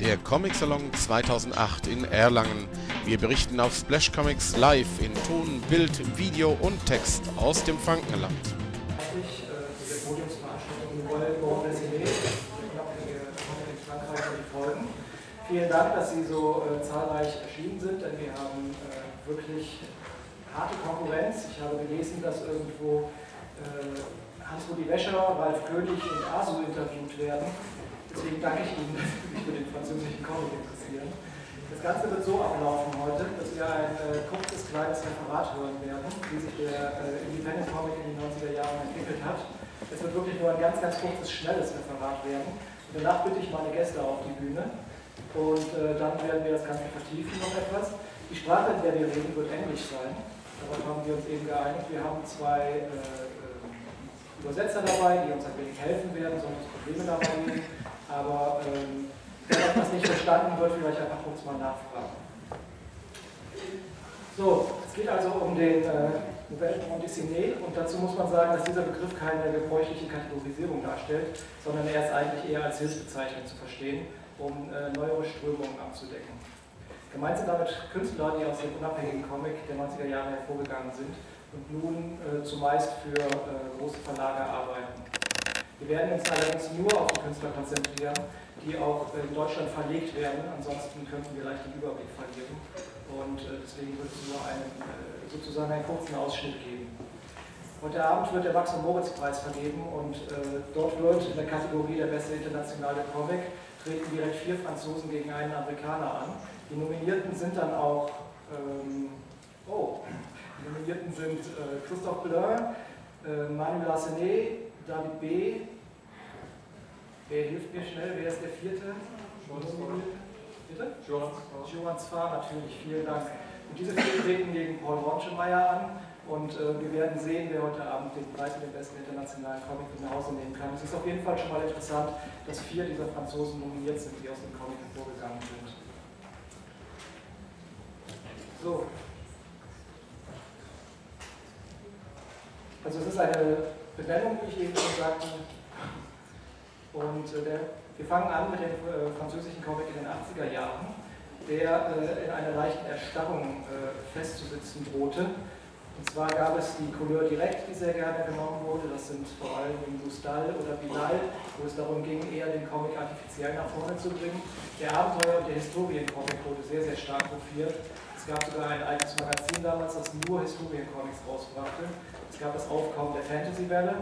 der Comic Salon 2008 in Erlangen. Wir berichten auf Splash Comics live in Ton, Bild, Video und Text aus dem Frankenland. Vielen Dank, dass Sie so äh, zahlreich erschienen sind, denn wir haben äh, wirklich harte Konkurrenz. Ich habe gelesen, dass irgendwo äh, Hans-Rudi Wäscher, Ralf König und Asu interviewt werden. Deswegen danke ich Ihnen, dass Sie sich für den französischen Comic interessieren. Das Ganze wird so ablaufen heute, dass wir ein äh, kurzes, kleines Referat hören werden, wie sich der äh, Independent Comic in den 90er Jahren entwickelt hat. Es wird wirklich nur ein ganz, ganz kurzes, schnelles Referat werden. Und danach bitte ich meine Gäste auf die Bühne und äh, dann werden wir das Ganze vertiefen noch etwas. Die Sprache, in der wir reden, wird Englisch sein. Darauf haben wir uns eben geeinigt. Wir haben zwei äh, äh, Übersetzer dabei, die uns ein wenig helfen werden, es Probleme dabei geben. Aber ähm, wer etwas nicht verstanden wird, vielleicht einfach kurz mal nachfragen. So, es geht also um den äh, Nouvelle Bande dessinée und dazu muss man sagen, dass dieser Begriff keine gebräuchliche Kategorisierung darstellt, sondern er ist eigentlich eher als Hilfsbezeichnung zu verstehen, um äh, neuere Strömungen abzudecken. Gemeint sind damit Künstler, die aus dem unabhängigen Comic der 90er Jahre hervorgegangen sind und nun äh, zumeist für äh, große Verlage arbeiten. Wir werden uns allerdings nur auf die Künstler konzentrieren, die auch in Deutschland verlegt werden, ansonsten könnten wir leicht den Überblick verlieren und äh, deswegen wird es nur einen, äh, sozusagen einen kurzen Ausschnitt geben. Heute Abend wird der Max- und Moritz-Preis vergeben und äh, dort wird in der Kategorie der beste internationale Comic treten direkt vier Franzosen gegen einen Amerikaner an. Die Nominierten sind dann auch, ähm, oh, die Nominierten sind äh, Christophe Bleur, äh, Manuel Larsenet, David B. Wer hilft mir schnell? Wer ist der vierte? Bitte? Johann Zwar, natürlich, vielen Dank. Und diese vier treten gegen Paul Ronschemeyer an und äh, wir werden sehen, wer heute Abend den Preis für den besten internationalen Comic nach Hause nehmen kann. Es ist auf jeden Fall schon mal interessant, dass vier dieser Franzosen nominiert sind, die aus dem Comic hervorgegangen sind. So. Also es ist eine Benennung, wie ich eben schon sagte. Und äh, der, wir fangen an mit dem äh, französischen Comic in den 80er Jahren, der äh, in einer leichten Erstarrung äh, festzusitzen drohte. Und zwar gab es die Couleur direkt, die sehr gerne genommen wurde. Das sind vor allem Bustal oder Bilal, wo es darum ging, eher den Comic artifiziell nach vorne zu bringen. Der Abenteuer- und der Historiencomic wurde sehr, sehr stark profiert. Gab sogar ein eigenes Magazin damals, das nur Historiencomics rausbrachte. Es gab das Aufkommen der Fantasy-Welle.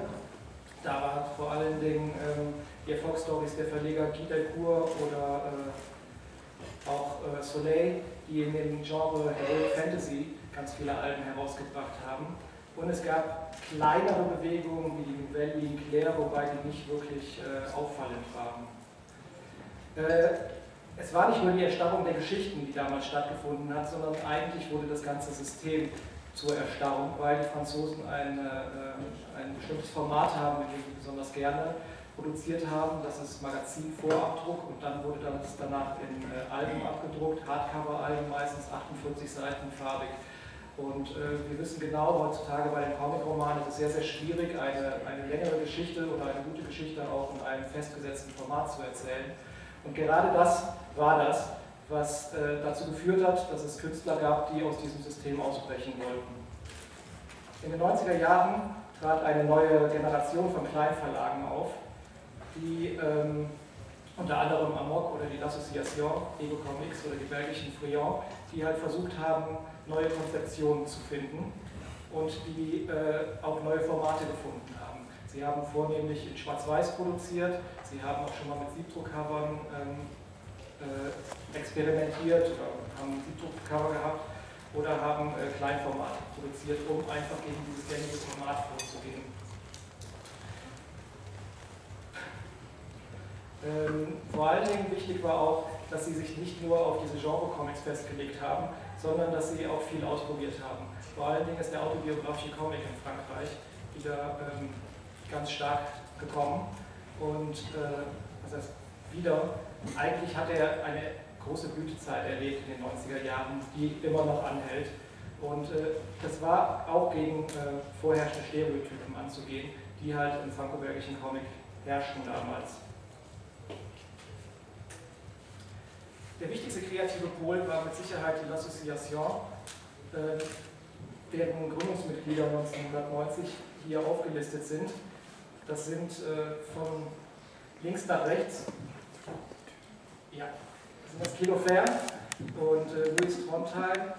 Da war vor allen Dingen ähm, die Erfolgsstories der Verleger Guy Delcourt oder äh, auch äh, Soleil, die in dem Genre Heroic Fantasy ganz viele Alben herausgebracht haben. Und es gab kleinere Bewegungen wie die Nouvelle Linclair, wobei die nicht wirklich äh, auffallend waren. Äh, es war nicht nur die Erstarrung der Geschichten, die damals stattgefunden hat, sondern eigentlich wurde das ganze System zur Erstarrung, weil die Franzosen ein, äh, ein bestimmtes Format haben, mit dem sie besonders gerne produziert haben. Das ist Magazin-Vorabdruck und dann wurde das danach in äh, Alben abgedruckt, Hardcover-Alben, meistens 48 Seiten farbig. Und äh, wir wissen genau, heutzutage bei den Comic-Romanen ist es sehr, sehr schwierig, eine, eine längere Geschichte oder eine gute Geschichte auch in einem festgesetzten Format zu erzählen. Und gerade das war das, was äh, dazu geführt hat, dass es Künstler gab, die aus diesem System ausbrechen wollten. In den 90er Jahren trat eine neue Generation von Kleinverlagen auf, die ähm, unter anderem Amok oder die L'Association, Ego Comics oder die belgischen Friand, die halt versucht haben, neue Konzeptionen zu finden und die äh, auch neue Formate gefunden haben. Sie haben vornehmlich in Schwarz-Weiß produziert, sie haben auch schon mal mit Siebdruckcovern ähm, äh, experimentiert oder haben Siebdruckcover gehabt oder haben äh, Kleinformate produziert, um einfach gegen dieses gängige Format vorzugehen. Ähm, vor allen Dingen wichtig war auch, dass sie sich nicht nur auf diese Genre-Comics festgelegt haben, sondern dass sie auch viel ausprobiert haben. Vor allen Dingen ist der autobiografische Comic in Frankreich wieder ähm, ganz stark gekommen und äh, was heißt wieder, eigentlich hat er eine große Blütezeit erlebt in den 90er Jahren, die immer noch anhält. Und äh, das war auch gegen äh, vorherrschende Stereotypen anzugehen, die halt im franco-belgischen Comic herrschten damals. Der wichtigste kreative Pol war mit Sicherheit die L'Association, äh, deren Gründungsmitglieder 1990 hier aufgelistet sind. Das sind äh, von links nach rechts, ja, das sind das Kilo Fern und äh, Louis Trondheim,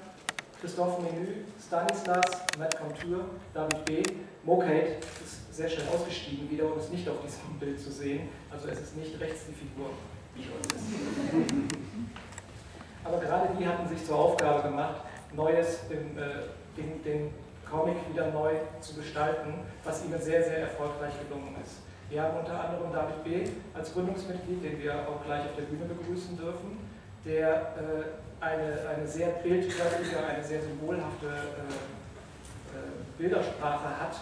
Christophe Menü, Stanislas, Matt Contour, David B., Mokate ist sehr schön ausgestiegen wieder und ist nicht auf diesem Bild zu sehen. Also es ist nicht rechts die Figur, wie uns ist. Aber gerade die hatten sich zur Aufgabe gemacht, Neues im, äh, den, den Comic wieder neu zu gestalten, was ihnen sehr, sehr erfolgreich gelungen ist. Wir haben unter anderem David B. als Gründungsmitglied, den wir auch gleich auf der Bühne begrüßen dürfen, der äh, eine, eine sehr bildkräftige, eine sehr symbolhafte äh, äh, Bildersprache hat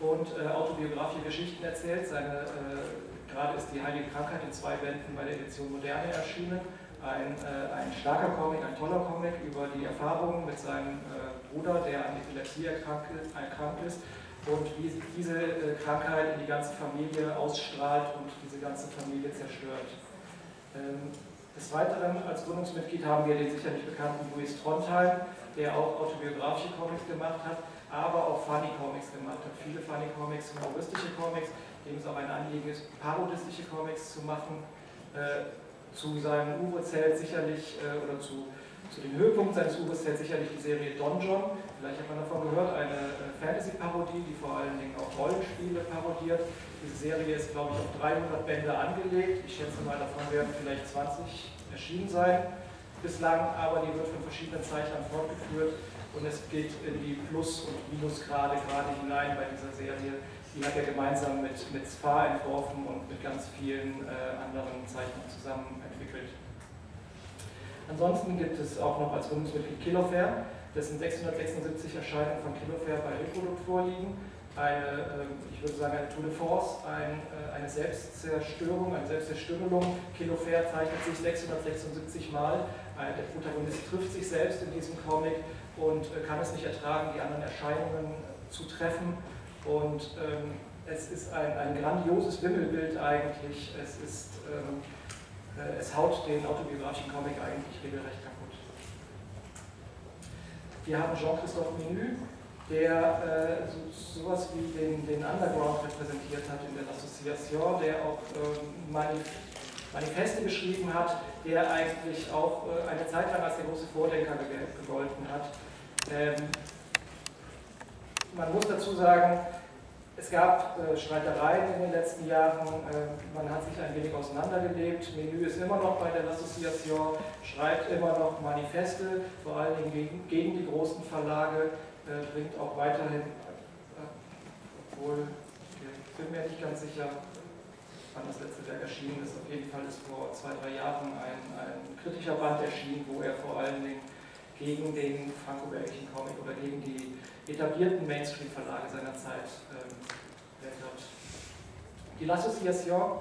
und äh, autobiografische Geschichten erzählt. Seine, äh, gerade ist die Heilige Krankheit in zwei Bänden bei der Edition Moderne erschienen. Ein, äh, ein starker Comic, ein toller Comic über die Erfahrungen mit seinem Bruder, der an Epilepsie erkrankt ist und wie diese Krankheit in die ganze Familie ausstrahlt und diese ganze Familie zerstört. Ähm, des Weiteren als Gründungsmitglied haben wir den sicherlich bekannten Louis Trondheim, der auch autobiografische Comics gemacht hat, aber auch Funny Comics gemacht hat. Viele Funny Comics, humoristische Comics, dem es auch ein Anliegen ist, parodistische Comics zu machen. Äh, zu seinem Uwe zählt sicherlich, äh, oder zu, zu den Höhepunkten seines Uwes zählt sicherlich die Serie Don John. Vielleicht hat man davon gehört, eine äh, Fantasy-Parodie, die vor allen Dingen auch Rollenspiele parodiert. Diese Serie ist, glaube ich, auf 300 Bände angelegt. Ich schätze mal, davon werden vielleicht 20 erschienen sein bislang, aber die wird von verschiedenen Zeichnern fortgeführt und es geht in die Plus- und Minusgrade gerade hinein bei dieser Serie. Die hat er gemeinsam mit, mit SPA entworfen und mit ganz vielen äh, anderen Zeichnern zusammen. Ansonsten gibt es auch noch als Gründungsmitglied Kilofair, dessen 676 Erscheinungen von Kilofair bei Reprodukt vorliegen eine, ähm, ich würde sagen, eine Tour de Force, ein, äh, eine Selbstzerstörung, eine Selbstzerstörung. Kilo Fair zeichnet sich 676 Mal. Äh, der Protagonist trifft sich selbst in diesem Comic und äh, kann es nicht ertragen, die anderen Erscheinungen zu treffen. Und ähm, es ist ein, ein grandioses Wimmelbild eigentlich. Es, ist, ähm, äh, es haut den autobiografischen Comic eigentlich regelrecht kaputt. Wir haben Jean-Christophe Menü, der äh, so, sowas wie den, den, Underground repräsentiert hat in der Association, der auch ähm, Manifeste geschrieben hat, der eigentlich auch äh, eine Zeit lang als der große Vordenker gegolten hat. Ähm, man muss dazu sagen, es gab äh, Streitereien in den letzten Jahren, äh, man hat sich ein wenig auseinandergelebt. Menü ist immer noch bei der L'Association, schreibt immer noch Manifeste, vor allen Dingen gegen, gegen die großen Verlage äh, bringt auch weiterhin, äh, obwohl ich bin mir nicht ganz sicher, wann das letzte Werk erschienen ist. Auf jeden Fall ist vor zwei, drei Jahren ein, ein kritischer Band erschienen, wo er vor allen Dingen gegen den franco-belgischen Comic oder gegen die etablierten Mainstream-Verlage seiner Zeit ähm. Die L'Association,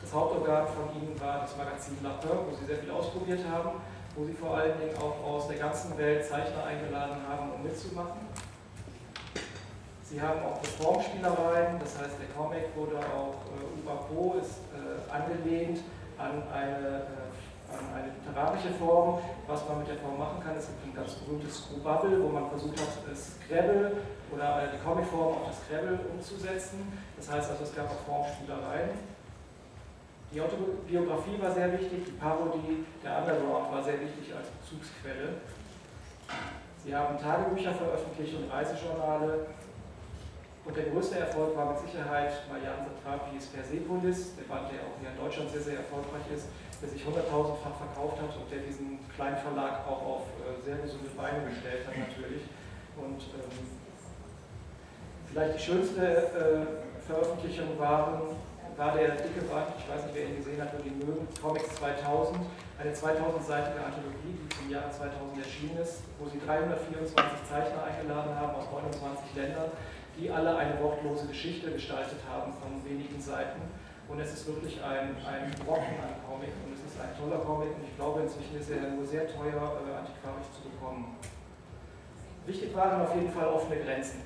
das Hauptorgan von ihnen war das Magazin La Peur, wo sie sehr viel ausprobiert haben wo sie vor allen Dingen auch aus der ganzen Welt Zeichner eingeladen haben, um mitzumachen. Sie haben auch Formspielereien, das heißt der Comic wurde auch, äh, Ubapo ist äh, angelehnt an eine, äh, eine literarische Form. Was man mit der Form machen kann, es gibt ein ganz berühmtes Screwbubble, wo man versucht hat, das Scrabble oder die Comicform auf das Scrabble umzusetzen. Das heißt also, es gab auch Formspielereien. Die Autobiografie war sehr wichtig, die Parodie, der Underground war sehr wichtig als Bezugsquelle. Sie haben Tagebücher veröffentlicht und Reisejournale. Und der größte Erfolg war mit Sicherheit Marianne Satrapis Persepolis, der Band, der auch hier in Deutschland sehr, sehr erfolgreich ist, der sich hunderttausendfach verkauft hat und der diesen kleinen Verlag auch auf äh, sehr gesunde Beine gestellt hat natürlich. Und ähm, vielleicht die schönste äh, Veröffentlichung waren war der dicke Band, ich weiß nicht, wer ihn gesehen hat, nur die mögen, Comics 2000, eine 2000-seitige Anthologie, die zum Jahre 2000 erschienen ist, wo sie 324 Zeichner eingeladen haben aus 29 Ländern, die alle eine wortlose Geschichte gestaltet haben von wenigen Seiten. Und es ist wirklich ein, ein Brocken an Comic und es ist ein toller Comic und ich glaube, inzwischen ist er nur sehr teuer äh, antiquarisch zu bekommen. Wichtig waren auf jeden Fall offene Grenzen.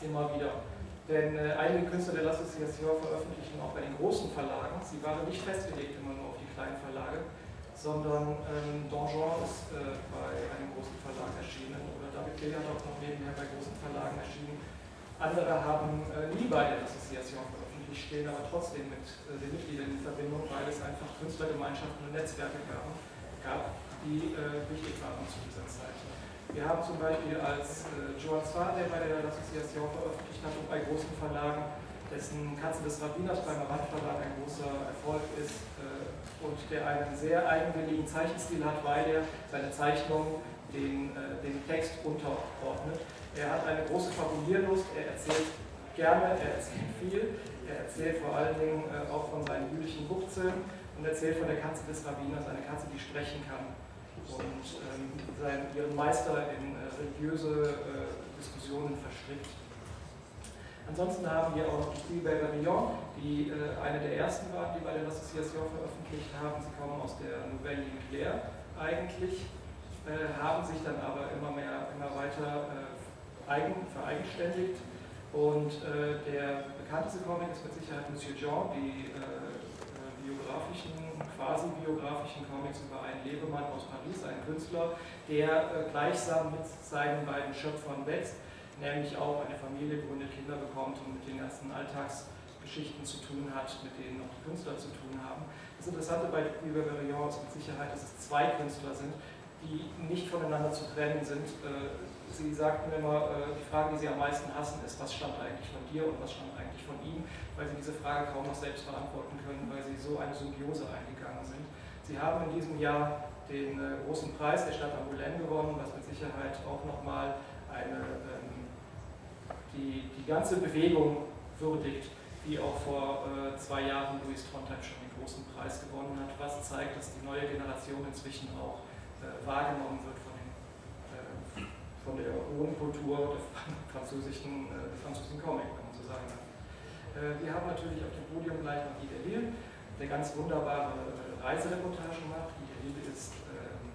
Immer wieder. Denn äh, einige Künstler der L'Association veröffentlichten auch bei den großen Verlagen. Sie waren nicht festgelegt immer nur auf die kleinen Verlage, sondern ähm, Donjon ist äh, bei einem großen Verlag erschienen oder David Gilliard auch noch nebenher bei großen Verlagen erschienen. Andere haben äh, nie bei der Association veröffentlicht, stehen aber trotzdem mit äh, den Mitgliedern in Verbindung, weil es einfach Künstlergemeinschaften und Netzwerke gab, gab die äh, wichtig waren zu dieser Zeit. Wir haben zum Beispiel als äh, Joan Zwar, der bei der Association veröffentlicht hat und bei großen Verlagen, dessen Katze des Rabbiners beim Rand Verlag ein großer Erfolg ist äh, und der einen sehr eigenwilligen Zeichenstil hat, weil er seine Zeichnungen den, äh, den Text unterordnet. Er hat eine große Fabulierlust, er erzählt gerne, er erzählt viel, er erzählt vor allen Dingen äh, auch von seinen jüdischen Buchzeln und erzählt von der Katze des Rabbiners, eine Katze, die sprechen kann und ähm, seinen, ihren Meister in äh, religiöse äh, Diskussionen verstrickt. Ansonsten haben wir auch noch die Spielberger Lyon, die äh, eine der ersten waren, die bei der L'Association veröffentlicht haben. Sie kommen aus der Nouvelle Nucléaire eigentlich, äh, haben sich dann aber immer mehr, immer weiter äh, eigen, vereigenständigt. Und äh, der bekannteste Comic ist mit Sicherheit Monsieur Jean, die biografischen, quasi biografischen Comics über einen Lebemann aus Paris, einen Künstler, der gleichsam mit seinen beiden Schöpfern wächst nämlich auch eine Familie gründet, Kinder bekommt und mit den ganzen Alltagsgeschichten zu tun hat, mit denen auch die Künstler zu tun haben. Das Interessante bei Liebe Verillon ist mit Sicherheit, dass es zwei Künstler sind, die nicht voneinander zu trennen sind. Äh, sie sagten immer, äh, die Frage, die sie am meisten hassen, ist, was stammt eigentlich von dir und was stammt von ihm, weil sie diese Frage kaum noch selbst beantworten können, weil sie so eine Symbiose eingegangen sind. Sie haben in diesem Jahr den äh, großen Preis der Stadt Angoulême gewonnen, was mit Sicherheit auch nochmal eine die, die ganze Bewegung würdigt, wie auch vor äh, zwei Jahren Louis Trondheim schon den großen Preis gewonnen hat, was zeigt, dass die neue Generation inzwischen auch äh, wahrgenommen wird von, den, äh, von der hohen Kultur der französischen, äh, französischen Comic, wenn man so sagen kann. Äh, wir haben natürlich auf dem Podium gleich noch Guy Delisle, der ganz wunderbare äh, Reisereportage macht. Guy Delisle ist ähm,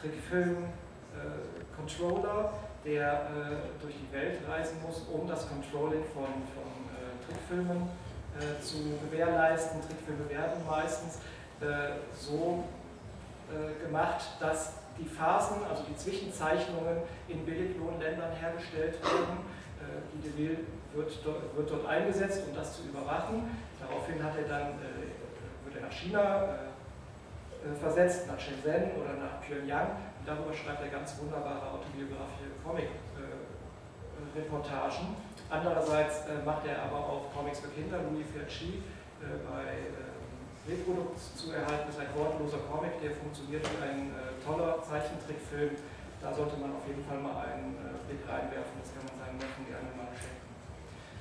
Trickfilm-Controller der äh, durch die Welt reisen muss, um das Controlling von, von äh, Trickfilmen äh, zu gewährleisten. Trickfilme werden meistens äh, so äh, gemacht, dass die Phasen, also die Zwischenzeichnungen in Billiglohnländern hergestellt werden. Äh, die Deville wird, wird dort eingesetzt, um das zu überwachen. Daraufhin hat er dann, wird er nach China versetzt, nach Shenzhen oder nach Pyongyang darüber schreibt er ganz wunderbare autobiografische Comic-Reportagen. Andererseits äh, macht er aber auch Comics für Kinder. Louis Fiachi äh, bei Reprodukt zu erhalten ist ein wortloser Comic, der funktioniert wie ein äh, toller Zeichentrickfilm. Da sollte man auf jeden Fall mal einen Blick reinwerfen, das kann man seinen Neffen gerne mal schenken.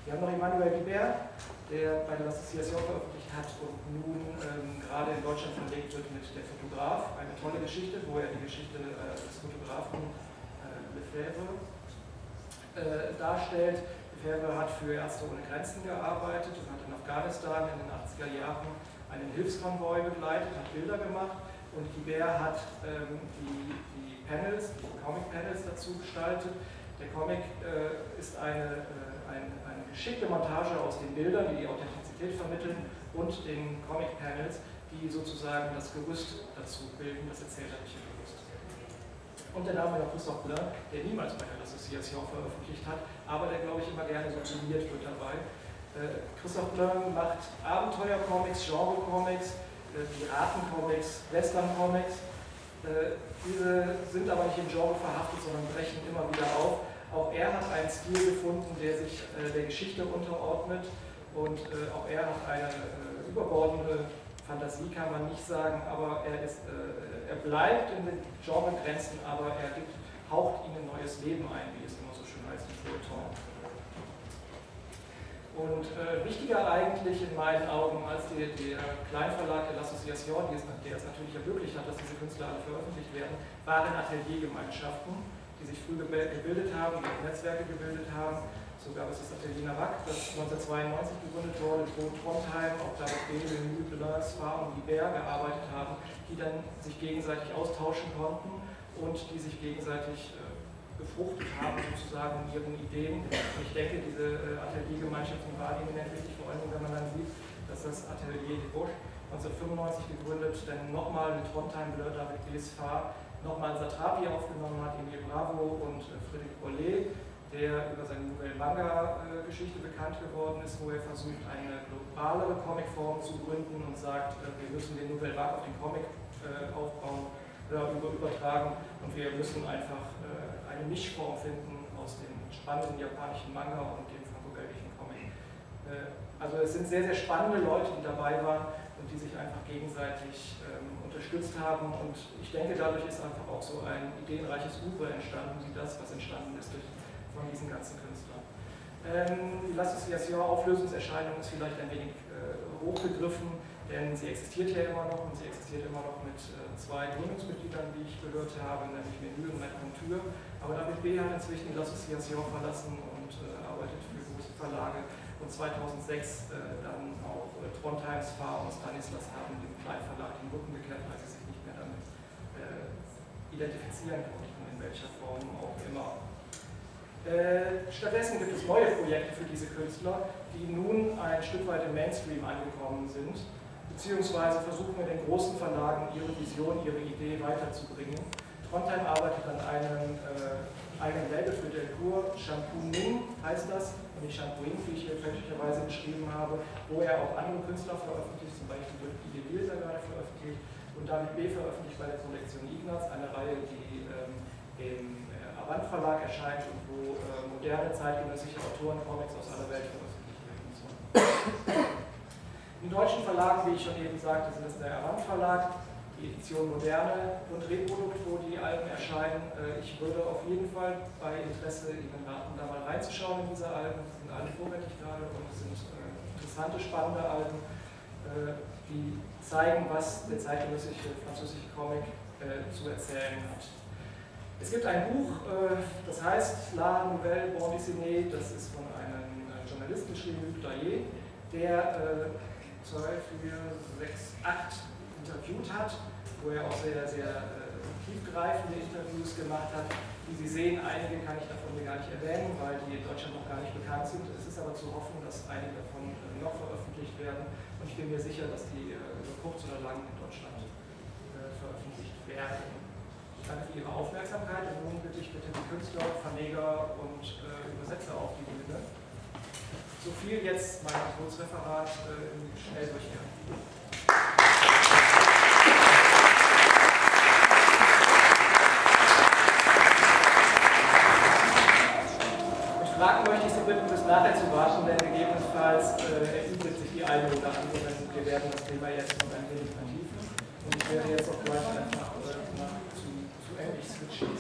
Wir haben noch Emmanuel Guibert, der bei der Association veröffentlicht hat und nun ähm, gerade in Deutschland verlegt wird mit Der Fotograf. Eine tolle Geschichte, wo er die Geschichte äh, des Fotografen äh, Lefebvre äh, darstellt. Lefebvre hat für Ärzte ohne Grenzen gearbeitet und hat in Afghanistan in den 80er Jahren einen Hilfskonvoi begleitet, hat Bilder gemacht und Guibert hat ähm, die, die Panels, die Comic-Panels dazu gestaltet. Der Comic äh, ist eine, äh, ein, eine geschickte Montage aus den Bildern, die die Authentizität vermitteln und den Comic-Panels, die sozusagen das Gerüst dazu bilden, das erzählerische Gerüst. Und haben wir noch Christoph Blin, der niemals bei der Association veröffentlicht hat, aber der, glaube ich, immer gerne so filmiert wird dabei. Äh, Christoph Blin macht Abenteuer-Comics, Genre-Comics, äh, Piraten-Comics, Western-Comics. Äh, diese sind aber nicht im Genre verhaftet, sondern brechen immer wieder auf. Auch er hat einen Stil gefunden, der sich äh, der Geschichte unterordnet. Und äh, auch er hat eine äh, überbordende Fantasie, kann man nicht sagen, aber er, ist, äh, er bleibt in den Genregrenzen, aber er gibt, haucht ihnen ein neues Leben ein, wie es immer so schön heißt im Feuilleton. Und äh, wichtiger eigentlich in meinen Augen als die, der Kleinverlag der L'Association, der es natürlich ermöglicht hat, dass diese Künstler alle veröffentlicht werden, waren Ateliergemeinschaften die sich früh gebildet haben, die Netzwerke gebildet haben. So gab es das Atelier Navac, das 1992 gegründet wurde, in Trondheim, auch da Bele, Mübler, Spa und Libert gearbeitet haben, die dann sich gegenseitig austauschen konnten und die sich gegenseitig äh, befruchtet haben, sozusagen in ihren Ideen. Und ich denke, diese äh, Ateliergemeinschaften waren eminent wichtig, vor allem wenn man dann sieht, Das ist das Atelier de Bosch, 1995 gegründet, denn nochmal mit Trondheim Blur, David BSV, nochmal Satrapi aufgenommen hat, Emil Bravo und äh, Friedrich Bollet, der über seine Nouvelle Manga-Geschichte bekannt geworden ist, wo er versucht, eine globalere Comicform zu gründen und sagt, äh, wir müssen den Nouvelle Vague auf den Comic äh, aufbauen, übertragen und wir müssen einfach eine Mischform finden aus dem spannenden japanischen Manga und dem franco-belgischen Comic. Also es sind sehr, sehr spannende Leute, die dabei waren und die sich einfach gegenseitig ähm, unterstützt haben. Und ich denke, dadurch ist einfach auch so ein ideenreiches Ufer entstanden, wie das, was entstanden ist durch, von diesen ganzen Künstlern. Ähm, die L'Association-Auflösungserscheinung ist vielleicht ein wenig äh, hochgegriffen, denn sie existiert ja immer noch und sie existiert immer noch mit äh, zwei Gründungsmitgliedern, wie ich gehört habe, nämlich Menü und Monture. Aber David B. hat inzwischen die L'Association verlassen und äh, arbeitet für große Verlage und 2006 äh, dann auch äh, Trondheims Fahr und Stanislas haben dem Kleinverlag den Rücken gekehrt, weil sie sich nicht mehr damit äh, identifizieren konnten, in welcher Form auch immer. Äh, stattdessen gibt es neue Projekte für diese Künstler, die nun ein Stück weit im Mainstream angekommen sind, beziehungsweise versuchen mit den großen Verlagen ihre Vision, ihre Idee weiterzubringen. Trondheim arbeitet an einem äh, eigenen Label für Delcourt, Shampoo Ning heißt das, und nicht Shampooing, wie ich hier fälschlicherweise beschrieben habe, wo er auch andere Künstler veröffentlicht, zum Beispiel Guy Wilser gerade veröffentlicht und David B. veröffentlicht bei der Kollektion Ignaz, eine Reihe, die ähm, im äh, Avant Verlag erscheint und wo äh, moderne zeitgenössische Autoren Comics aus aller Welt veröffentlicht werden sollen. Im deutschen Verlag, wie ich schon eben sagte, sind es der Avant Verlag, die Edition Moderne und Reprodukt, wo die Alben erscheinen. Äh, ich würde auf jeden Fall bei Interesse Ihnen raten, da mal reinzuschauen in diese Alben. Sie sind alle vorrätig gerade und es sind äh, interessante, spannende Alben, äh, die zeigen, was der zeitgenössische französische Comic zu erzählen hat. Es gibt ein Buch, das heißt La Nouvelle Bande Dessinée, das ist von einem Journalisten geschrieben, Luc Dayer, der 2, 4, 6, 8 interviewt hat, wo er auch sehr, sehr äh, tiefgreifende Interviews gemacht hat. Wie Sie sehen, einige kann ich davon gar nicht erwähnen, weil die in Deutschland noch gar nicht bekannt sind. Es ist aber zu hoffen, dass einige davon äh, noch veröffentlicht werden. Und ich bin mir sicher, dass die äh, kurz oder lang in Deutschland äh, veröffentlicht werden. Danke für Ihre Aufmerksamkeit und nun bitte ich bitte die Künstler, Verleger und äh, Übersetzer auf die Bühne. So viel jetzt mein Kurzreferat äh, im Schnelldurchgang. Nachher zu warten, denn gegebenenfalls äh, erübrigt sich die eine oder andere. Wir werden das Thema jetzt noch ein wenig vertiefen. Und ich werde jetzt auch gleich einfach äh, zu, zu Englisch switchen.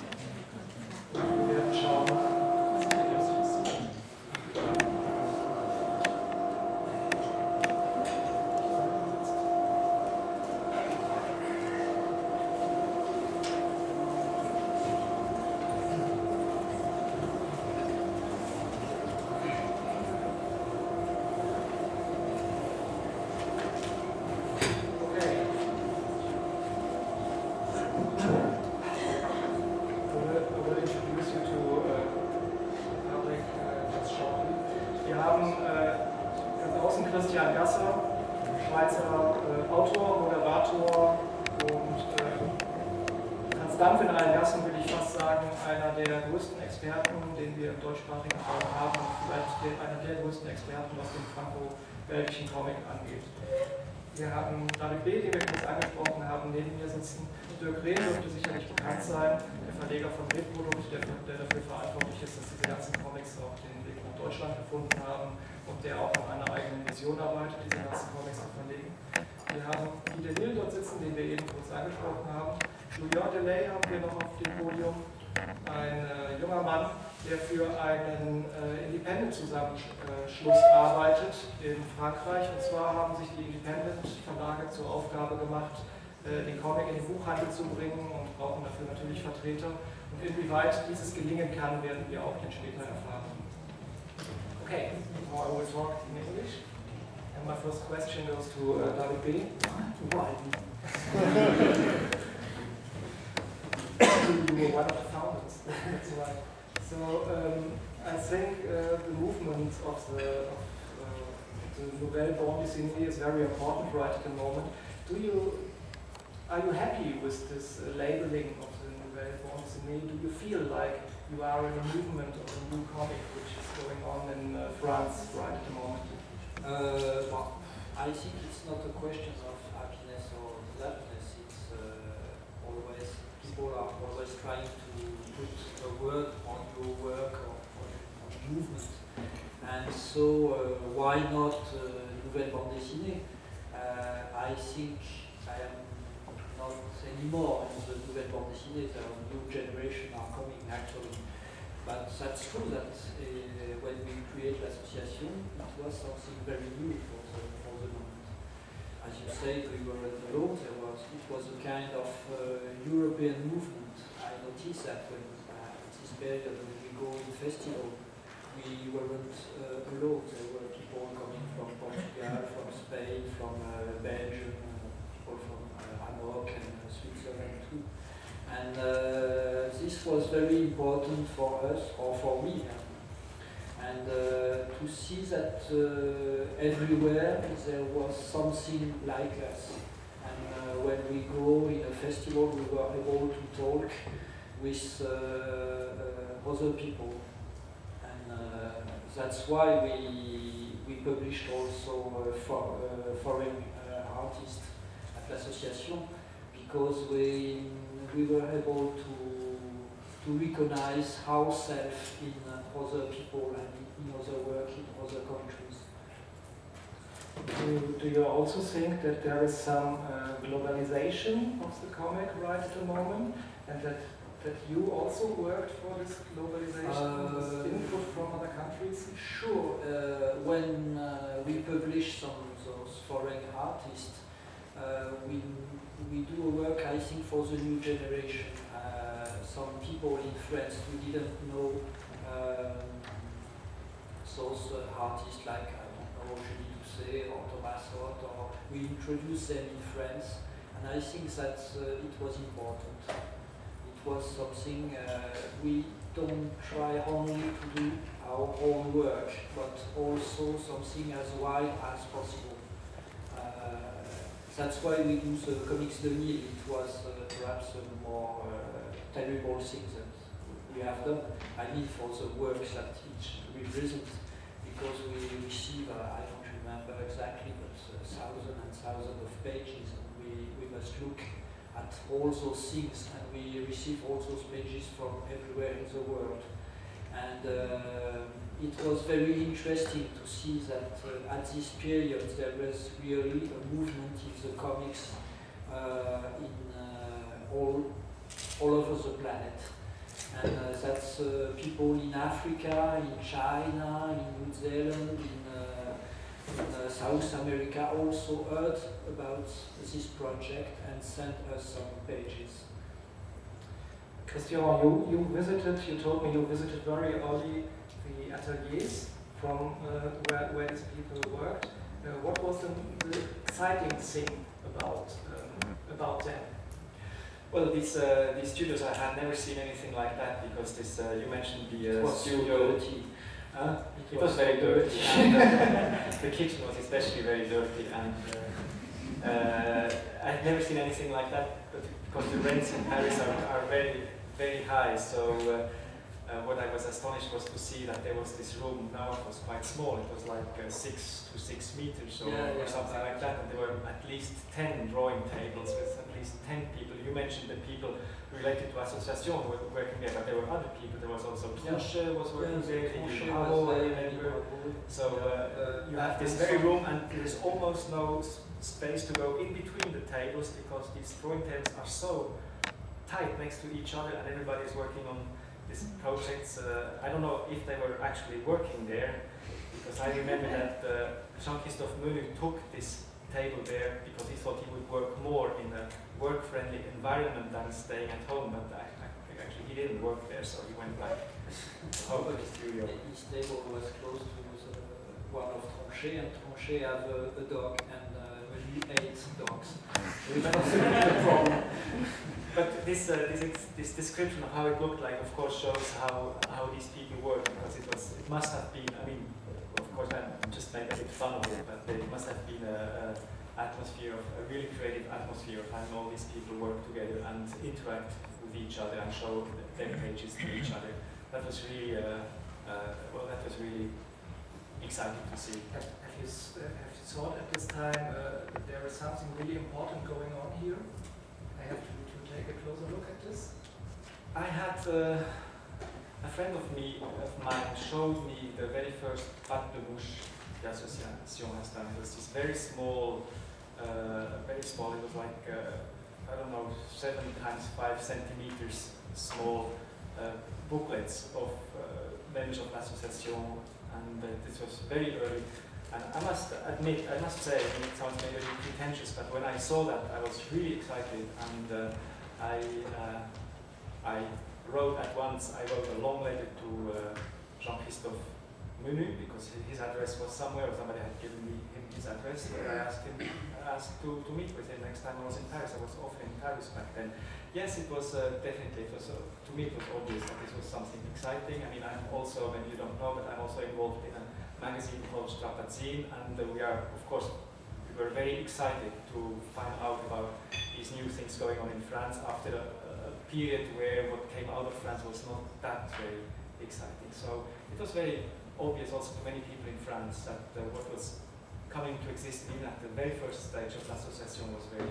Zur Aufgabe gemacht, äh, den Comic in den Buchhandel zu bringen und brauchen dafür natürlich Vertreter. Und inwieweit dieses gelingen kann, werden wir auch dann später erfahren. Okay, now I will talk in English. And my first question goes to uh, David B. Why? you were one of the founders. That's why. So, um, I think uh, the movement of the, of, the nouvelle bande dessinée is very important right at the moment. Do you are you happy with this uh, labeling of the nouvelle bande dessinée? Do you feel like you are in a movement of a new comic which is going on in uh, France right at the moment? Uh, well, I think it's not a question of happiness or sadness. It's uh, always people are always trying to put a word on your work or on, on movement. And so, uh, why not uh, nouvelle bande dessinée? Uh, I think I am not anymore in the nouvelle bande dessinée. The new generation are coming actually. But that's true that when we create l'association, it was something very new for the, for the moment. As you said, we were at the law, there was, it was a kind of European movement. I noticed that when at this period when we go in festival, we weren't uh, alone. There were people coming from Portugal, from Spain, from uh, Belgium, uh, people from uh, Amok and uh, Switzerland too. And uh, this was very important for us, or for me. And to see that everywhere there was something like us. And when we go in a festival, we were able to talk with other people. That's why we, we published also uh, for, uh, foreign uh, artists at l'association because we, we were able to, to recognize ourselves in other people and in other work in other countries. Do, do you also think that there is some uh, globalization of the comic right at the moment, and that that you also worked for this globalization, this Uh, input from other countries? Sure, uh, when uh, we publish some of those foreign artists, we, we do a work, I think, for the new generation. Some people in France who didn't know um, those uh, artists like, I don't know, Julie Doucet or Thomas Ott, or we introduced them in France, and I think that uh, it was important. Was something uh, we don't try only to do our own work, but also something as wide as possible. Uh, that's why we do the Comics 2000. It was uh, perhaps a more terrible thing that we have done. I mean for the works that it represents, because we receive, I don't remember exactly, but thousands and thousands of pages, and we, we must look at all those things, and we receive all those pages from everywhere in the world. And uh, it was very interesting to see that uh, at this period there was really a movement in the comics uh, in uh, all, all over the planet. And uh, that's uh, people in Africa, in China, in New Zealand, in, uh, South America also heard about this project and sent us some pages. Christian, you, you visited, you told me you visited very early the ateliers from uh, where, where these people worked. Uh, what was the, the exciting thing about, um, about them? Well, these uh, these studios, I had never seen anything like that because this uh, you mentioned the uh, was so studio. dirty. Uh, it was very dirty. and, uh, the kitchen was especially very dirty, and uh, uh, I've never seen anything like that. But because the rents in Paris are, are very very high, so. Uh, uh, what I was astonished was to see that there was this room. Now it was quite small. It was like uh, six to six meters or, Yeah, or yeah. something like that. And there were at least ten drawing tables with at least ten people. You mentioned the people related to Association who were working there, but there were other people. There was also Tronchet was working there. Tronchet was I there, remember. Edith So uh, you have this very room, and there is almost no s- space to go in between the tables because these drawing tables are so tight next to each other, and everybody is working on these projects. Uh, I don't know if they were actually working there, because I remember that uh, Jean-Christophe Menu took this table there because he thought he would work more in a work-friendly environment than staying at home. But I, I, actually, he didn't work there, so he went back home to the studio. His table was close to the, one of Tronchet, and Tronchet have a, a dog, and uh, he ate dogs. Which was a problem. But this, uh, this, this description of how it looked like, of course, shows how, how these people work because it was it must have been. I mean, of course, I just a bit fun of it, but it must have been a, a atmosphere of a really creative atmosphere of having all these people work together and interact with each other and show their pages to each other. That was really, uh, uh, well, that was really exciting to see. Have, you, uh, have you thought at this time uh, there is something really important going on here? I have to take a closer look at this. I had uh, a friend of me, of mine, showed me the very first patte de mouche the association has done. It was this very small, uh, very small. It was like uh, I don't know, seven times five centimeters small uh, booklets of uh, members of association, and uh, this was very early. And I must admit, I must say, it sounds maybe pretentious, but when I saw that, I was really excited, and I, uh, I wrote at once. I wrote a long letter to uh, Jean-Christophe Menu because his address was somewhere, or somebody had given me him his address. And I asked him, asked to, to meet with him next time I was in Paris. I was often in Paris back then. Yes, it was uh, definitely, it was, uh, to me it was obvious that this was something exciting. I mean, I'm also, when you don't know, but I'm also involved in a magazine called Strapazin, and uh, we are, of course, were very excited to find out about these new things going on in France after a, a period where what came out of France was not that very exciting. So it was very obvious also to many people in France that uh, what was coming to exist even at the very first stage of l'association was very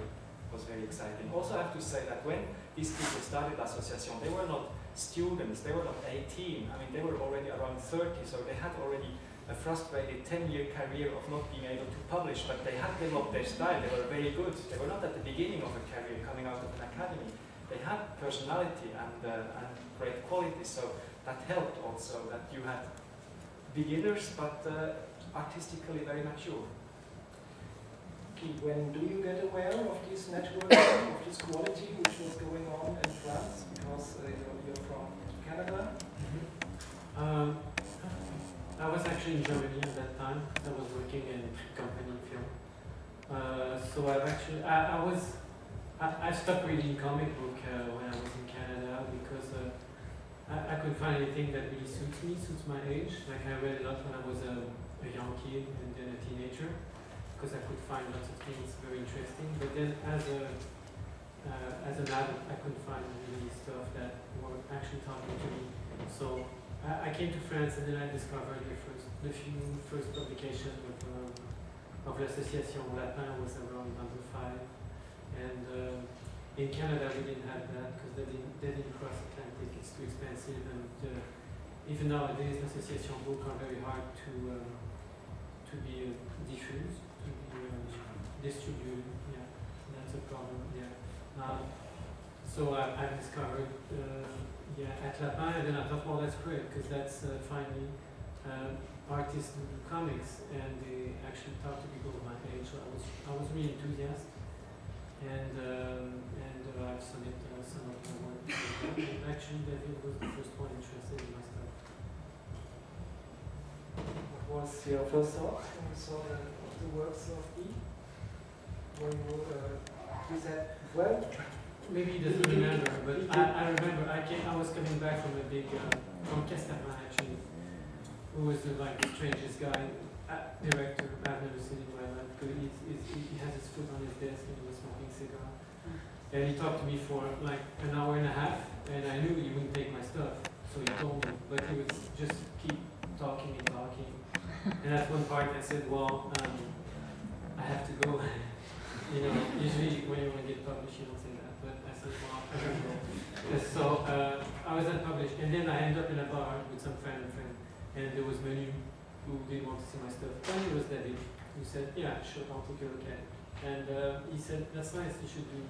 was very exciting. Also, I have to say that when these people started l'association, they were not students, they were not 18. I mean, they were already around 30, so they had already a frustrated 10-year career of not being able to publish, but they had developed their style. They were very good. They were not at the beginning of a career coming out of an academy. They had personality and, uh, and great quality, so that helped also that you had beginners, but uh, artistically very mature. Okay, when do you get aware of this network, of this quality which was going on in France? Because uh, you're, you're from Canada. Um, I was actually in Germany at that time. I was working in a company film. Uh, so I've actually, I, I was, I, I stopped reading comic book uh, when I was in Canada because uh, I, I couldn't find anything that really suits me, suits my age. Like I read a lot when I was a, a young kid and then a teenager because I could find lots of things very interesting. But then as a, uh, as an adult, I couldn't find really stuff that were actually talking to me. So I, came to France and then I discovered the first, the few first publications of, um, of l'Association Lapin was around number five. And um, in Canada we didn't have that because they didn't, they didn't cross the Atlantic, it's too expensive and uh, even nowadays association books are very hard to, um, to be uh, diffused, to be distributed, yeah, that's a problem, yeah. So I, I discovered uh, yeah, at Lapin, and then I thought, well, that's great, because that's uh, finally um, artists who do comics, and they actually talk to people of my age. So I was, I was really enthusiastic, and um, and uh, I've submitted uh, some of my work. And actually, David was the first one interested in my stuff. What was your first thought when you saw the, the works of E? When you, uh, said, well, Maybe he doesn't remember, but I, I remember I came, I was coming back from a big uh, from Casterman actually, who was the like strangest guy, uh, director I've never seen in my life. He's, he's, he has his foot on his desk and he was smoking cigar, and he talked to me for like an hour and a half, and I knew he wouldn't take my stuff, so he told me, but he would just keep talking and talking. And at one part I said, well, um, I have to go. you know, usually when you want to get published, you don't say that, but And so uh, I was unpublished, and then I ended up in a bar with some friend and friend, and there was Menu who didn't want to see my stuff. And it was David who said, yeah, sure, I'll take at it. And uh, he said, that's nice, you should do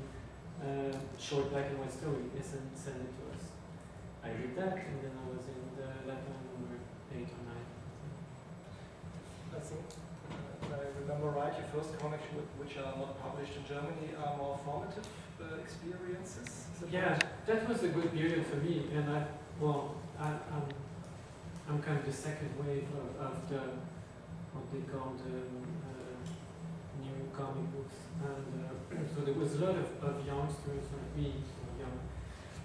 uh, short black and white story, yes, and send it to us. I did that, and then I was in the Lapin number eight or nine. I think, uh, I remember right, your first comics which are not published in Germany are more formative experiences. Yeah, that was a good period for me, and I, well, I, I'm, I'm kind of the second wave of, of the, what they call the uh, new comic books, and uh, so there was a lot of, of youngsters like me, so young,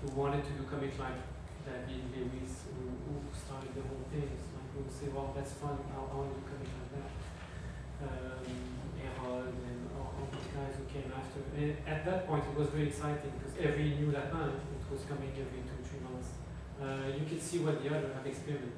who wanted to do comics like David Lewis, who, who started the whole thing. So like we would say, well, that's fun. I, I want to do comic like that. Um, Harold and all, all these guys who came after. And at that point, it was very exciting because every new Lapin, it was coming every two, three months. Uh, you could see what the other have experimented,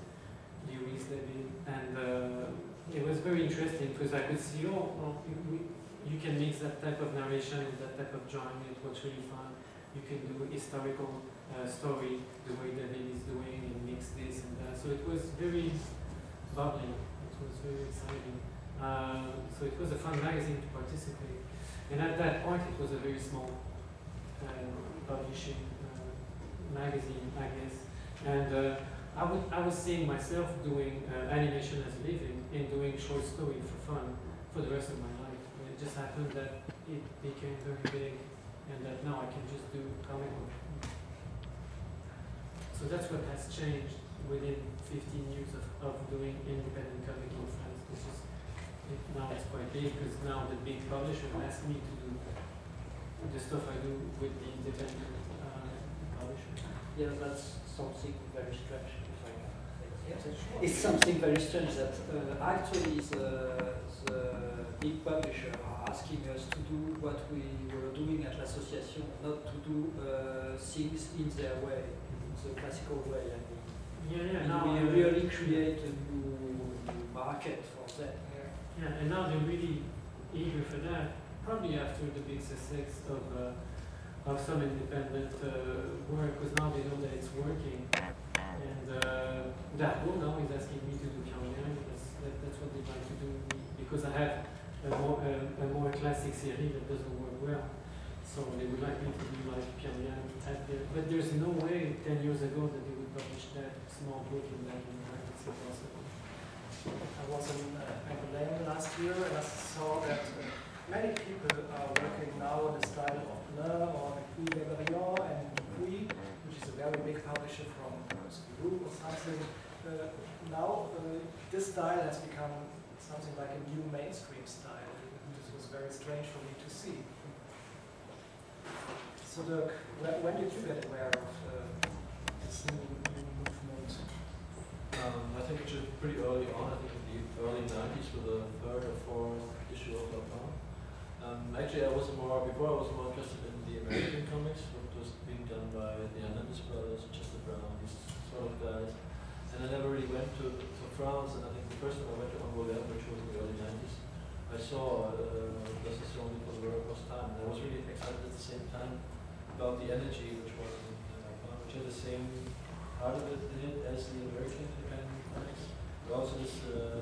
Lewis, David, and uh, it was very interesting because I could see, oh, well, you, you can mix that type of narration with that type of drawing. It was really fun. You can do historical uh, story the way David is doing and mix this and that. So it was very bubbling, It was very exciting. Uh, so it was a fun magazine to participate. And at that point, it was a very small uh, publishing uh, magazine, I guess. And uh, I, would, I was seeing myself doing uh, animation as a living and doing short story for fun for the rest of my life. And it just happened that it became very big and that now I can just do comic book. So that's what has changed within 15 years of, of doing independent comic. This is, it, now it's quite big because now the big publisher asks me to do the stuff I do with the independent uh, publisher. Yeah, that's something very strange. If I can Yes, It's something very strange that uh, actually the, the big publisher are asking us to do what we were doing at l'association, not to do uh, things in their way, in the classical way. I mean. Yeah, yeah. Now we really create a new, new market for them. Yeah, and now they're really eager for that. Probably after the big success of uh, of some independent uh, work, because now they know that it's working. And uh, that will now is asking me to do Pyongyang. That's, that, that's what they'd like to do because I have a more a, a more classic series that doesn't work well. So they would like me to do like Pyongyang but there's no way ten years ago that they would publish that small book in that environment. It's impossible. I was in uh, Angoulême last year and I saw that uh, many people are working now on the style of Blur or Louis Leberian and Dupuis, which is a very big publisher from Spirou or something. Uh, now uh, this style has become something like a new mainstream style. This was very strange for me to see. So Dirk, when, when did you get aware of uh, this new, new movement? Um, I think actually pretty early on, I think in the early 90s with the third or fourth issue of Lapin. Um, actually, I was more, before I was more interested in the American comics, what was being done by the Hernandez brothers, Chester Brown, these sort of guys. And I never really went to, to France, and I think the first time I went to Angoulême, which was in the early 90s, I saw uh, this is only for the very first time, and I was really excited at the same time about the energy which was in, Lapin, which had the same part of it in it as the American this uh,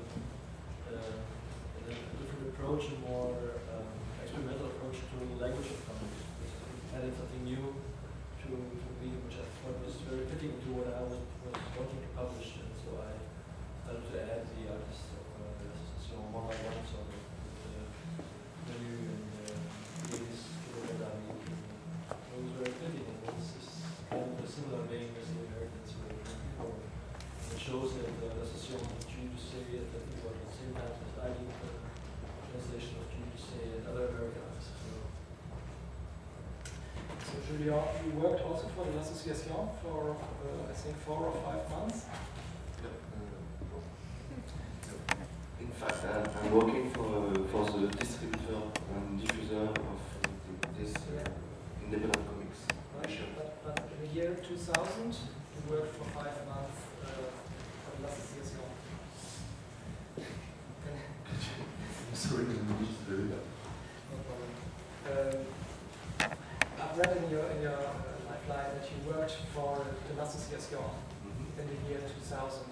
uh, a different approach, a more um, experimental approach to language of comics. Added something new to, to me, which I thought was very fitting to what I was, was wanting to publish, and so I started to add the artists of uh, association one by one, so And it shows that uh, l'association of Julie Doucet that it was at the same time as I did the translation of Julie Doucet and other American artists as well. So Julia, you worked also for the Association for uh, I think four or five months. In fact, I'm, I'm working for, for the distributor and diffuser of uh, this uh, independent comics. Right? Sure. But, but in the year 2000, you worked for five months uh, for the Association. Sorry, English is very bad. No problem. Um, I've read in your, in your uh, lifeline that you worked for the Association in the year 2000.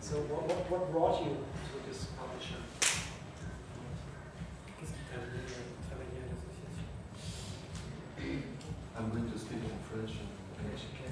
So what, what, what brought you to this publisher? Qu'est-ce qui t'a amené à travailler à l'association I'm going to speak in French and English. Okay.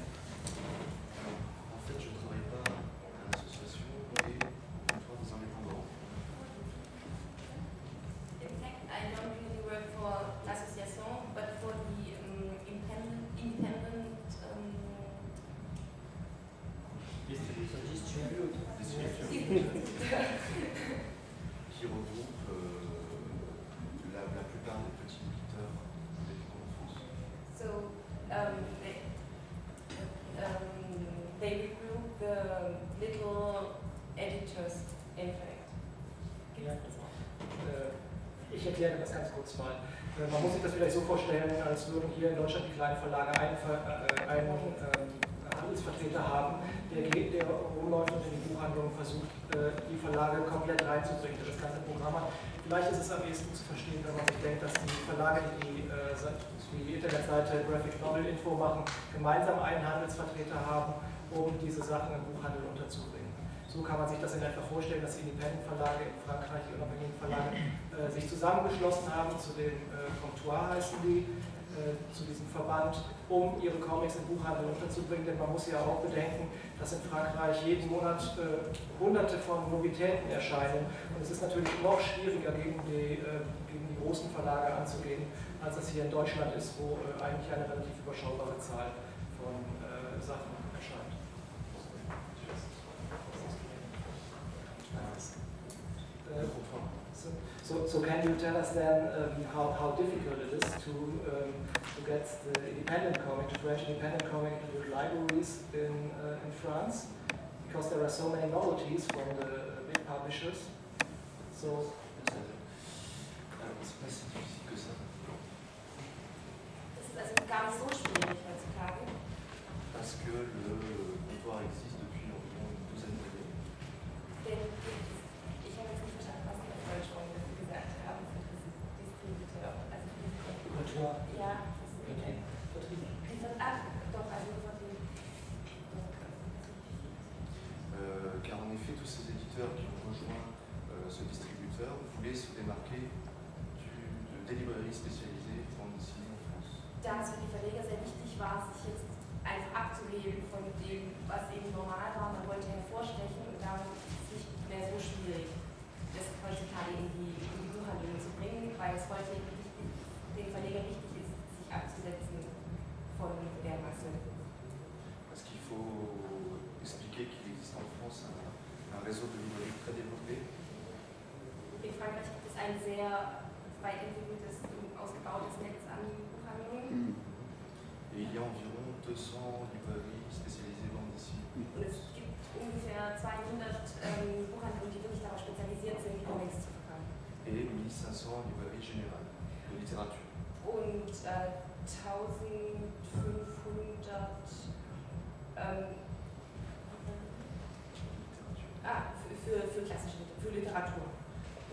Kurz mal. Äh, man muss sich das vielleicht so vorstellen, als würden hier in Deutschland die kleinen Verlage einen, äh, einen ähm, Handelsvertreter haben, der geht, der rumläuft und in die Buchhandlung versucht, äh, die Verlage komplett reinzubringen, das ganze Programm hat. Vielleicht ist es am ehesten zu verstehen, wenn man sich denkt, dass die Verlage, die die Internetseite Graphic Novel Info machen, gemeinsam einen Handelsvertreter haben, um diese Sachen im Buchhandel unterzubringen. So kann man sich das in etwa vorstellen, dass die Independent-Verlage in Frankreich, die unabhängigen Verlage, äh, sich zusammengeschlossen haben, zu dem äh, Comptoir heißen die, äh, zu diesem Verband, um ihre Comics im Buchhandel unterzubringen. Denn man muss ja auch bedenken, dass in Frankreich jeden Monat äh, hunderte von Novitäten erscheinen. Und es ist natürlich noch schwieriger, gegen die, äh, gegen die großen Verlage anzugehen, als es hier in Deutschland ist, wo äh, eigentlich eine relativ überschaubare Zahl von So, so can you tell us then um, how, how difficult it is to, um, to get the independent comic, to branch independent comic into libraries in, uh, in France? Because there are so many novelties from the uh, big publishers. So. Das ist gar nicht so schwierig heutzutage. Parce que le comptoir existe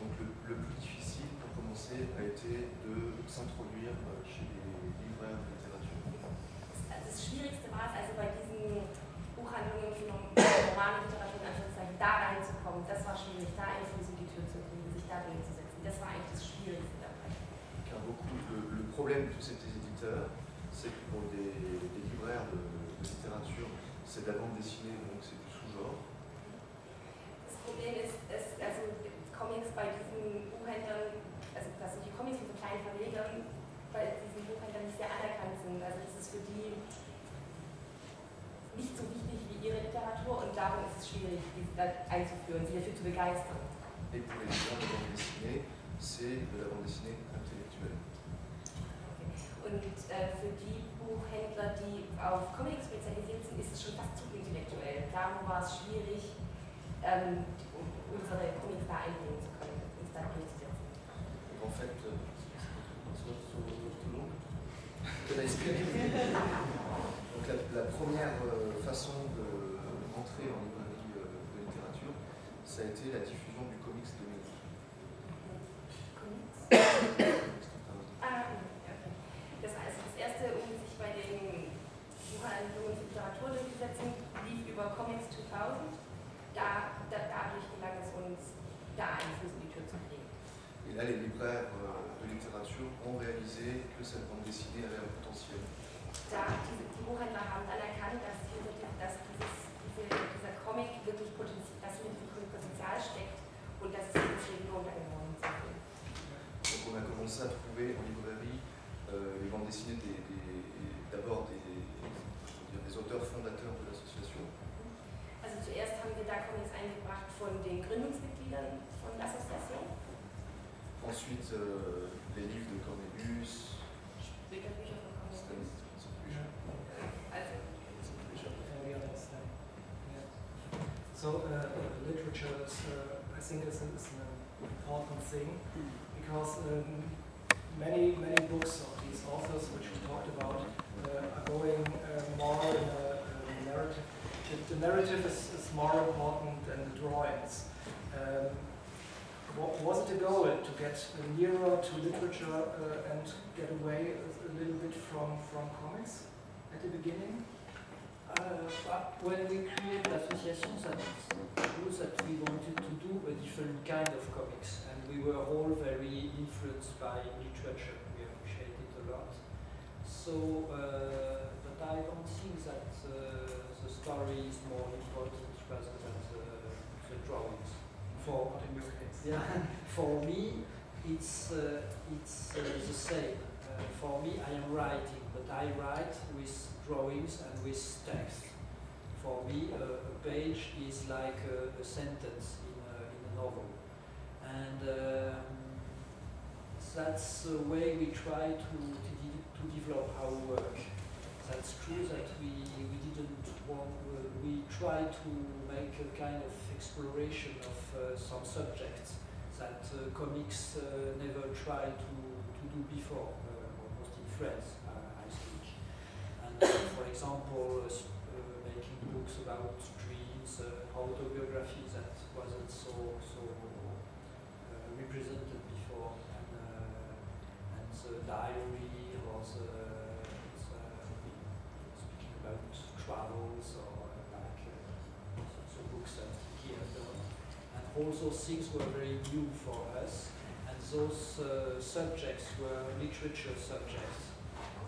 Donc le, le plus difficile pour commencer a été de s'introduire euh, chez les libraires de littérature. Das, Schwierigste war es also bei diesen Buchhandlungen für norm- normale Literatur in da reinzukommen. Das war schwierig, da Fuß in die Tür zu kriegen, sich da durchzusetzen. Das war eigentlich das Schwierigste dabei. Car beaucoup, le, le problème de tous ces éditeurs, c'est que pour des, des libraires de, de littérature, c'est de la bande dessinée, donc c'est du sous-genre. Das Problem ist, ist also Comics bei diesen Buchhändlern, also dass die Comics von so kleinen Verlegern bei diesen Buchhändlern nicht sehr anerkannt sind. Also das ist für die nicht so wichtig wie ihre Literatur und darum ist es schwierig, die da einzuführen, sie dafür zu begeistern. Et pour les libraires de bande dessinée, c'est de la bande dessinée intellectuelle. Und äh, für die Buchhändler, die auf Comics spezialisiert sind, ist es schon fast zu intellektuell. Darum war es schwierig, ähm, zu können, uns da durchzusetzen. Donc en fait, I explain? Donc la, la première euh, façon de rentrer en librairie euh, de littérature, ça a été la diffusion du comics de Mélie. Comics? Comics 2000. Ah, okay. Das heißt, das erste, um sich bei den Buchhandlungen für Literatur durchzusetzen, lief über Comics 2000. Da, da, dadurch gelang es uns, da einen Fuß in die Tür zu kriegen. Et là, les libraires euh, de littérature ont réalisé que cette bande dessinée avait un potentiel. Da, diese, die Buchhändler haben dann erkannt, dass, diese, dass dieses, diese, dieser Comic wirklich Potenzial, dass hier wirklich Potenzial steckt und dass es sich deswegen lohnt, einen neuen zu finden. Donc on a commencé à trouver en librairie euh, les bandes dessinées des, des- d'abord des auteurs fondateurs de l'association, Also zuerst haben wir da Comics eingebracht von den Gründungsmitgliedern von l'Association, ensuite euh, les livres de Cornelius, später Bücher von Cornelius. Also. So uh, literature is, uh, I think, is, is an important thing because um, many, many books of these authors which we talked about uh, are going uh, more in a, a narrative. The, narrative is, is more important than the drawings. Um, wa- was it a goal to get nearer to literature uh, and get away a, little bit from, from comics at the beginning? Uh, when we created associations, that true that we wanted to do a different kind of comics, and we were all very influenced by literature. We appreciate it a lot. So, uh, but I don't think that uh, story is more important rather than the, the drawings. For yeah, for me, it's uh, it's uh, the same. Uh, for me, I am writing, but I write with drawings and with text. For me, a page is like a, a sentence in a, in a novel, and um, that's the way we try to to, de- to develop our work. That's true that we, we we try to make a kind of exploration of uh, some subjects that uh, comics uh, never tried to, to do before, uh, almost in France, uh, I think. And uh, for example, making books about dreams, autobiographies that wasn't so, so represented before, and, and the diary or the travels or like uh, the books that he has done. And all those things were very new for us, and those uh, subjects were literature subjects.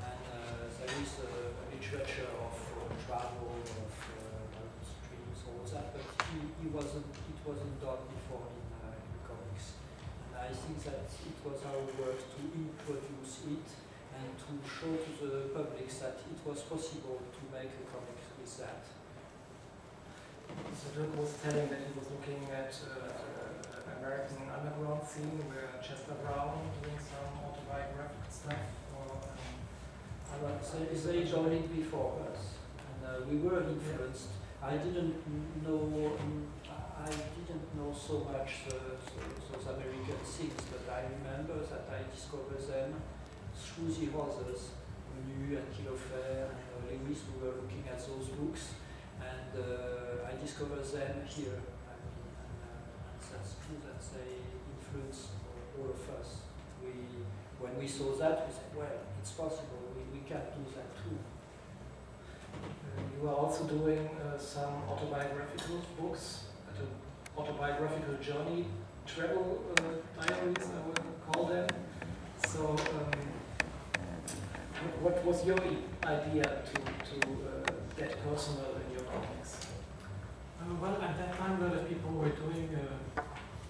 And uh, there is a, literature of uh, travel, of uh, about dreams, all that, but he, he wasn't, it wasn't done before in, in comics. And I think that it was our work to introduce it and to show to the public that it was possible to make a comic with that. So Dirk was telling that he was looking at uh, uh, American underground scene where Chester Brown doing some autobiographical stuff or um, other They, they done it before us, and uh, we were influenced. I didn't know, um, I didn't know so much uh, so, those American things, but I remember that I discovered them through the authors, Menu and Killoffer and uh, Lewis, who were looking at those books, and uh, I discovered them here. I mean, and, and that's true that they influenced all of us. We, when we saw that, we said, well, it's possible, we, we can do that too. Uh, you are also doing uh, some autobiographical books, autobiographical journey, travel uh, diaries, I would call them. So, um, what, was your idea to, to uh, get personal in your comics? Uh, well, at that time, a lot of people were doing, uh,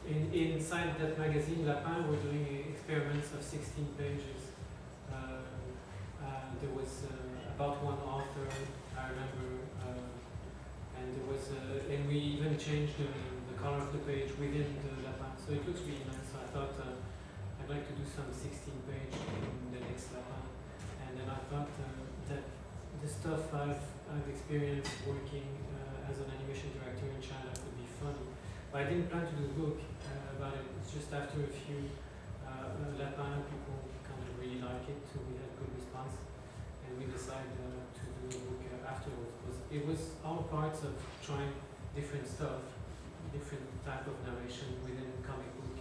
in, inside that magazine, Lapin, were doing experiments of 16 pages. Uh, there was uh, about one author, I remember, uh, and there was, and we even changed the, the color of the page within the Lapin, so it looks really nice. So I thought I'd like to do some 16 page in the next Lapin, and then I thought uh, that the stuff I've, I've experienced working uh, as an animation director in China could be funny. But I didn't plan to do a book uh, about it. It's just after a few Lapin, people kind of really like it, so we had good response. And we decided to do a book afterwards. It was, it was all parts of trying different stuff, different type of narration within a comic book,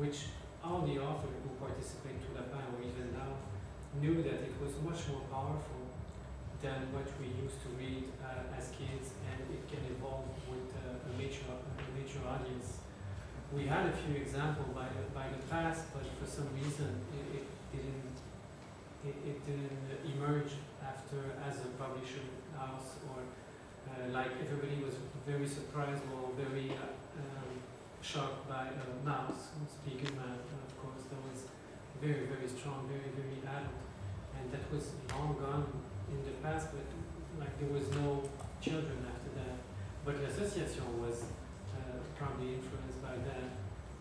which all the authors who participate to Lapin or even now knew that it was much more powerful than what we used to read uh, as kids, and it can evolve with uh, a mature, a mature audience. We had a few examples by by the past, but for some reason it, it didn't it, it didn't emerge after as a publisher house or uh, like everybody was very surprised or very uh, um, shocked by uh, Maus, Speaking Man, of course, that was very very strong, very very adult, that was long gone in the past, but like there was no children after that. But l'association was uh, probably influenced by that,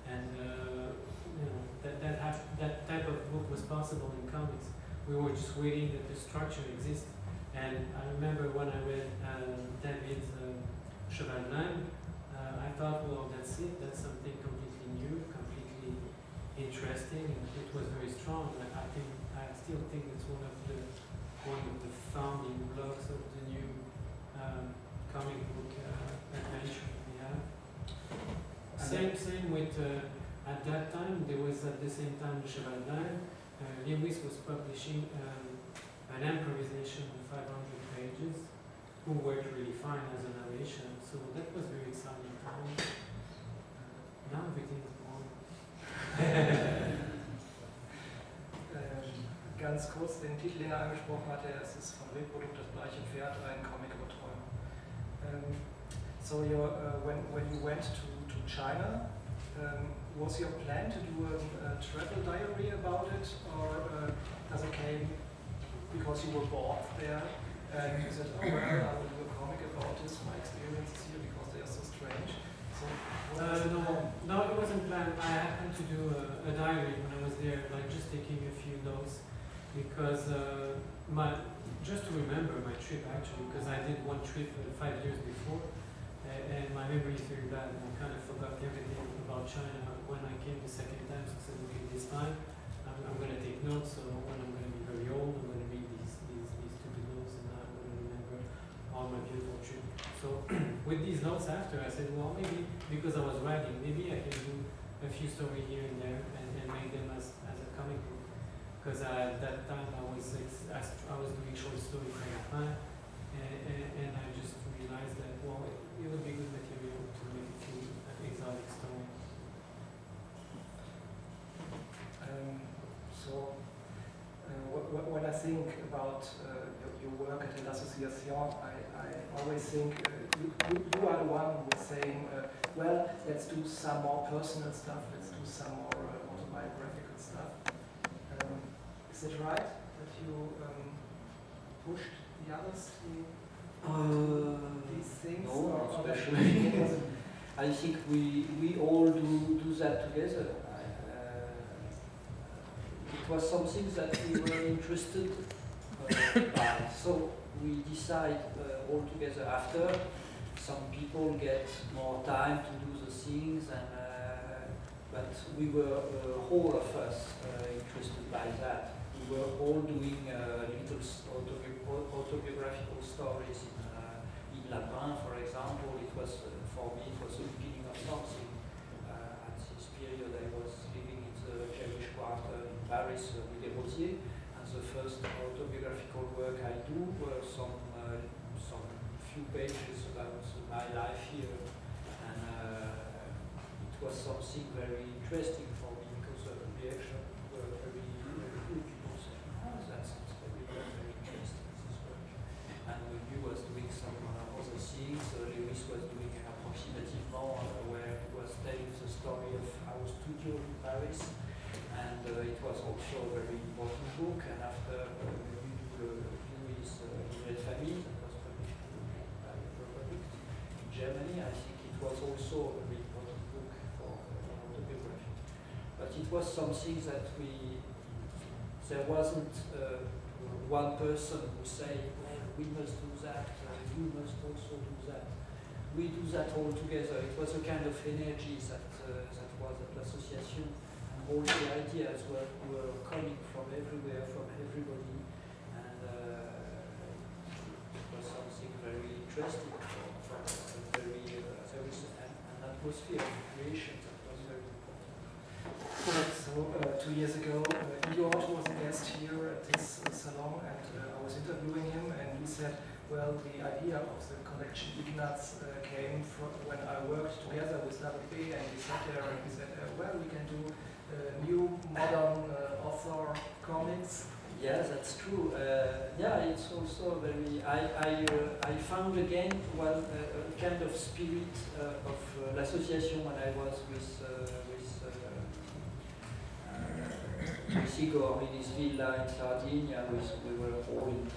and uh, you know that that that type of book was possible in comics. We were just waiting that the structure exists. And I remember when I read uh, David's uh, Cheval uh, I thought, well, that's it. That's something completely new, completely interesting and it was very strong. I think I still think it's one of the one of the founding blocks of the new um, comic book uh, adventure we have. Same same with uh, at that time there was at the same time Cheval d'Inde. Uh, Lewis was publishing um, an improvisation of 500 pages, who worked really fine as a narration. So that was very exciting time. Uh, now everything is gone. Ähm, ganz kurz den Titel, den er angesprochen hatte, es ist von Reprodukt das bleiche Pferd, ein Comic über Träume. Um, so your, uh, when, when you went to, to China, um, was your plan to do a, a travel diary about it, or uh, does it came because you were bored there and you said, oh well, I will do a comic about this, my experiences here, because they are so strange. So Uh, no, no, it wasn't planned. I happened to do a, a diary when I was there, like just taking a few notes, because uh, my just to remember my trip actually, because I did one trip five years before, and my memory is very bad, and I kind of forgot everything about China when I came the second time. So I said, okay, this time I'm, I'm going to take notes. So when I'm going to be very old, I'm going to read these these these stupid notes, and I'm going to remember all my beautiful trip. So with these notes after, I said, well, maybe because I was writing, maybe I can do a few stories here and there and, and make them as, as a comic book. Because at that time I was I I was doing short stories for Lapin, and, and, and I just realized that well, it, it would be good material to make a few exotic stories. Um, so, uh, wh- wh- when I think about uh, work at I, I always think uh, you, you, are the one who is saying, uh, well, let's do some more personal stuff, let's do some more uh, autobiographical stuff. Um, is it right that you um, pushed the others to Uh, these things? no, not especially. I think we, we all do, do that together. Uh, it was something that we were interested uh, by. So we decide uh, all together after. Some people get more time to do the things, and uh, but we were uh, whole of us uh, interested by that. We were all doing uh, little autobi- autobiographical stories in, uh, in Lapin, for example. It was for me it was the beginning of something. At this period, I was living in the Jewish quarter in Paris with Desrosiers, the first autobiographical work I do were some uh, some few pages about my life here, and uh, it was something very interesting for me because the reaction were very very good. People said, "Oh, that very very interesting this work," and uh, he was doing some uh, other things. Uh, Lewis was doing approximativement uh, where he was telling the story of our studio in Paris, it was also a very important book. And after uh, we do uh, Louis uh, Red Famille, that was published by in Germany, I think it was also a very important book for uh, autobiography. But it was something that we, there wasn't uh, one person who say, well, we must do that, uh, you must also do that. We do that all together. It was a kind of energy that, uh, that was at l'association. And all the ideas were, were coming from everywhere, from everybody. And uh, it was something very interesting, for, for a very, uh, there was an, an atmosphere of creation that was very important. So uh, two years ago, uh, was a guest here at this salon, and uh, I was interviewing him, and he said, "Well, the idea of the collection Ignatz uh, came from when I worked together with WB, and we sat there and we said, uh, well, we can do new modern uh, author comics." Yeah, that's true. Uh, yeah, it's also very. I I uh, I found again one kind of spirit of uh, l'association when I was with with. With Igort in his villa in Sardinia, with, we were all in,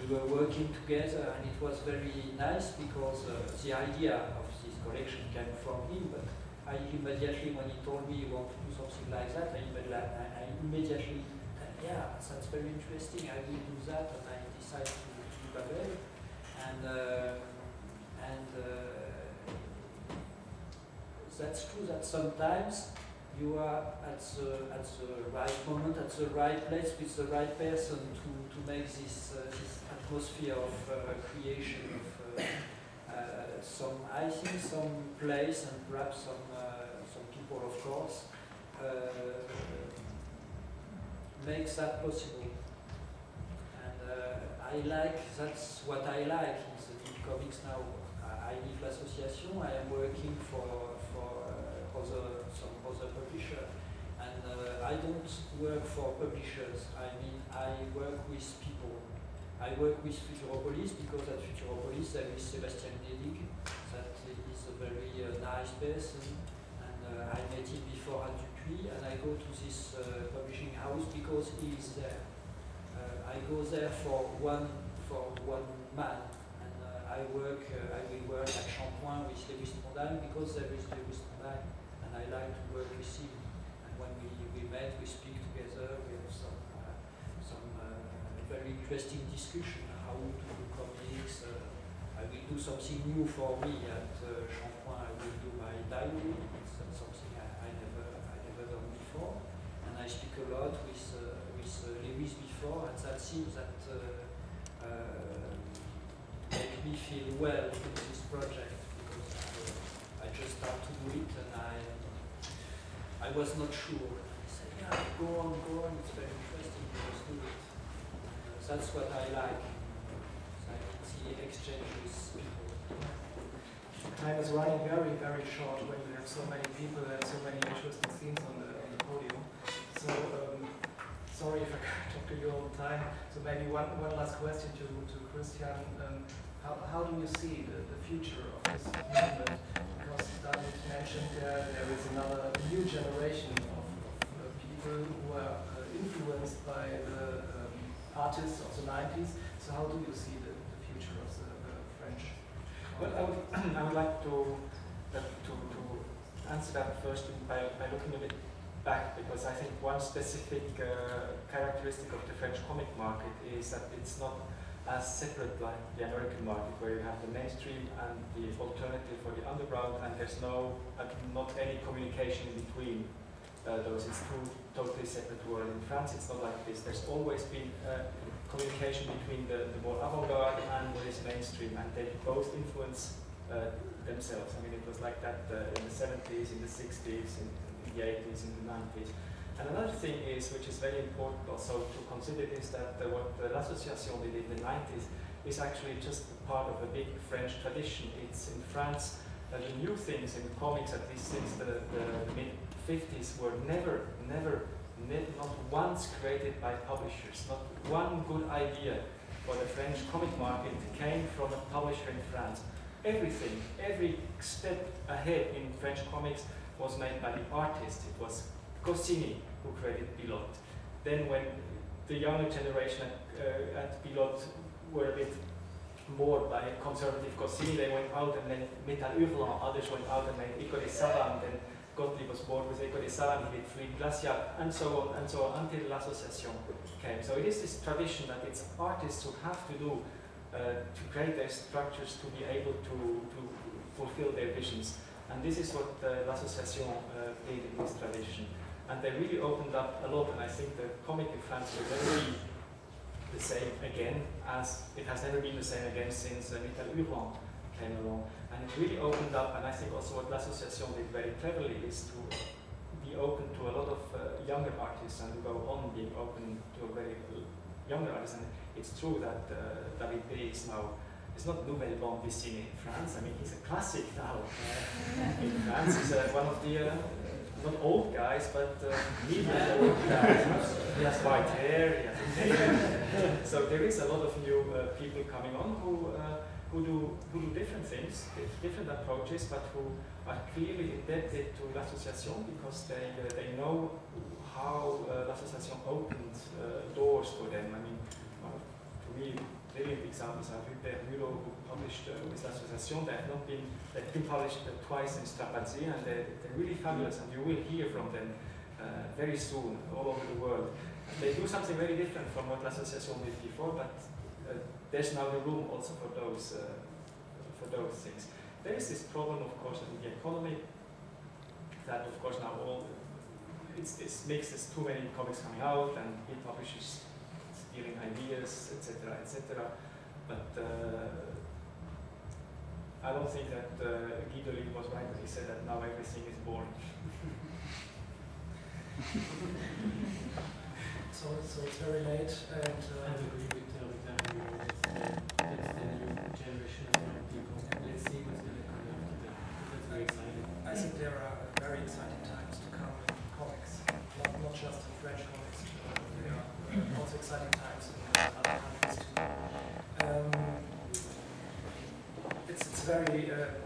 we were working together, and it was very nice because uh, the idea of this collection came from him. But I immediately, when he told me he wanted to do something like that, I, I, immediately, yeah, that's very interesting. I will do that, and I decided to, do Babel, and uh, and uh, that's true that sometimes you are at the, at the right moment, at the right place with the right person to, to make this, uh, this atmosphere of uh, creation of uh, uh, some, I think, some place and perhaps some people, of course, uh, makes that possible. And uh, I like, that's what I like in the Comics now. I, leave l'association, I am working for, for uh, other, some other publisher. And I don't work for publishers, I mean, I work with people. I work with Futuropolis because at Futuropolis there is Sébastien Gnaedig, that is a very uh, nice person, I met him before at Dupuis, and I go to this uh, publishing house because he is there. Uh, I go there for one for one man, and uh, I work. Uh, I will work at Shampooing with Lewis Trondheim because there is Lewis Trondheim, and I like to work with him. And when we, we met, we speak together. We have some uh, some uh, very interesting discussion how to do comics. Uh, I will do something new for me at uh, Shampooing. I will do my diary. It's uh, something I, I never I never done before, and I speak a lot with uh, with uh, Lewis before, and that seems that uh, make me feel well in this project because I just start to do it, and I I was not sure. I said, yeah, go on, go on. It's very interesting. Just do it. That's what I like. I see exchange with people. Time is running very, very short when you have so many people and so many interesting scenes on the. So, um, sorry if I talk to you all the time. So maybe one, one last question to, to Christian. Um, how, how do you see the, the future of this movement? Because David mentioned uh, there is another new generation of, of uh, people who are uh, influenced by the um, artists of the 90s. So how do you see the, the future of the, the French? Well, I would, I would like to, uh, to, to answer that first by, by looking a bit back because I think one specific uh, characteristic of the French comic market is that it's not as separate like the American market where you have the mainstream and the alternative for the underground and there's no, uh, not any communication between uh, those. It's two totally separate worlds. In France it's not like this. There's always been uh, communication between the, the more avant-garde and what is mainstream, and they both influence uh, themselves. I mean, it was like that uh, in the 70s, in the 60s, in, in the 80s, in the 90s. And another thing is, which is very important also to consider, is that what uh, L'Association did in the 90s is actually just part of a big French tradition. It's in France, that the new things in comics, at least since the, the mid 50s, were never, never ne- not once created by publishers. Not one good idea for the French comic market came from a publisher in France. Everything, every step ahead in French comics was made by the artist. It was Goscinny who created Pilote. Then when the younger generation at, uh, at Pilote were a bit bored by conservative Goscinny, they went out and made Metal Hurlant, others went out and made Echo des Savanes, then Gotlib was bored with Echo des Savanes, he did Fluide Glacial, and so on and so on until L'Association came. So it is this tradition that it's artists who have to do uh, to create their structures to be able to, to fulfill their visions. And this is what uh, L'Association uh, did in this tradition. And they really opened up a lot, and I think the comic in France will never be the same again as it has never been the same again since uh, Metal Hurlant came along. And it really opened up, and I think also what L'Association did very cleverly is to be open to a lot of uh, younger artists and to go on being open to a very younger artists. And it's true that uh, David B. is now, it's not Nouvelle Bande Dessinée in France, I mean, he's a classic now. Uh, in France, he's uh, one of the, uh, not old guys, but uh, medium old guys. He has white hair, he has a so there is a lot of new uh, people coming on who, uh, who, do, who do different things, different approaches, but who are clearly indebted to L'Association because they, uh, they know how uh, L'Association opened uh, doors for them. I mean, well, to me, brilliant examples are Rupert Mulot, who published uh, with L'Association. They have not been, they've been published uh, twice in Strapazin, and they're, they're really fabulous, and you will hear from them uh, very soon all over the world. They do something very different from what L'Association did before, but uh, there's now the room also for those, uh, for those things. There is this problem, of course, in the economy that, of course, now all it's, it's makes there's too many comics coming out, and he publishes stealing ideas, etc., etc. But uh, I don't think that uh, Guy Delisle was right when he said that now everything is boring. So, so it's very late, and I uh, agree with uh, with Andrew. Uh, That's the new generation of young people. Let's see what's going to come after that. That's very exciting. I think there are very exciting times to come in comics, not, not just in French comics. but There are also exciting times in other countries too. Um, it's, it's very uh,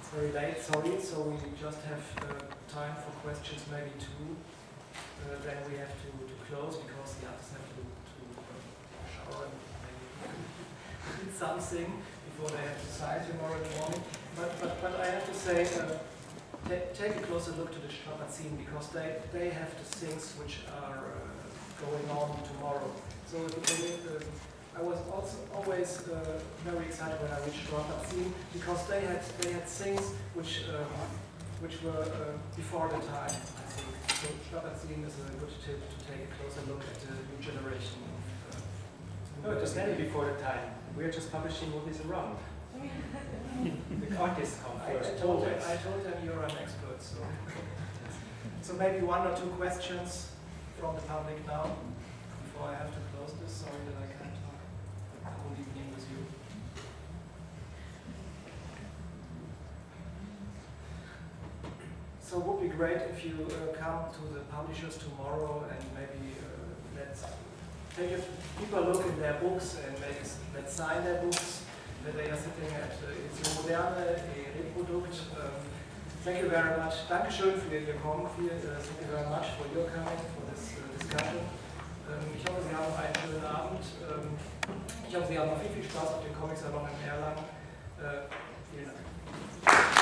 it's very late, sorry. So we just have uh, time for questions, maybe two. Uh, then we have to, to close because the others have to, to uh, shower and maybe eat something before they have to sign tomorrow morning. But, but, but I have to say, uh, take a closer look to the Strapazin because they, they have the things which are uh, going on tomorrow. So the, I was also always uh, very excited when I reached Strapazin because they had they had things which uh, which were uh, before the time. I think so. Strapazin is a good tip to take a closer look at the new generation. Of, uh, No, it was never before the time. We are just publishing what is around. the artists come I, I first, told them. I told them you're an expert, so. so maybe one or two questions from the public now, before I have to close this. Sorry that I can't talk the whole evening with you. So it would be great if you uh, come to the publishers tomorrow and maybe uh, let's take a deeper look in their books and maybe let's sign their books. That they are sitting at uh, Edition Moderne, a Reprodukt. Um, thank you very much. Dankeschön für Ihr Kommen. Viel, uh, thank you very much for your coming, for this uh, discussion. Ähm, ich hoffe, Sie haben einen schönen Abend. Ähm, ich hoffe, Sie haben noch viel, viel Spaß auf den Comics Salon in Erlangen. Äh, vielen Dank.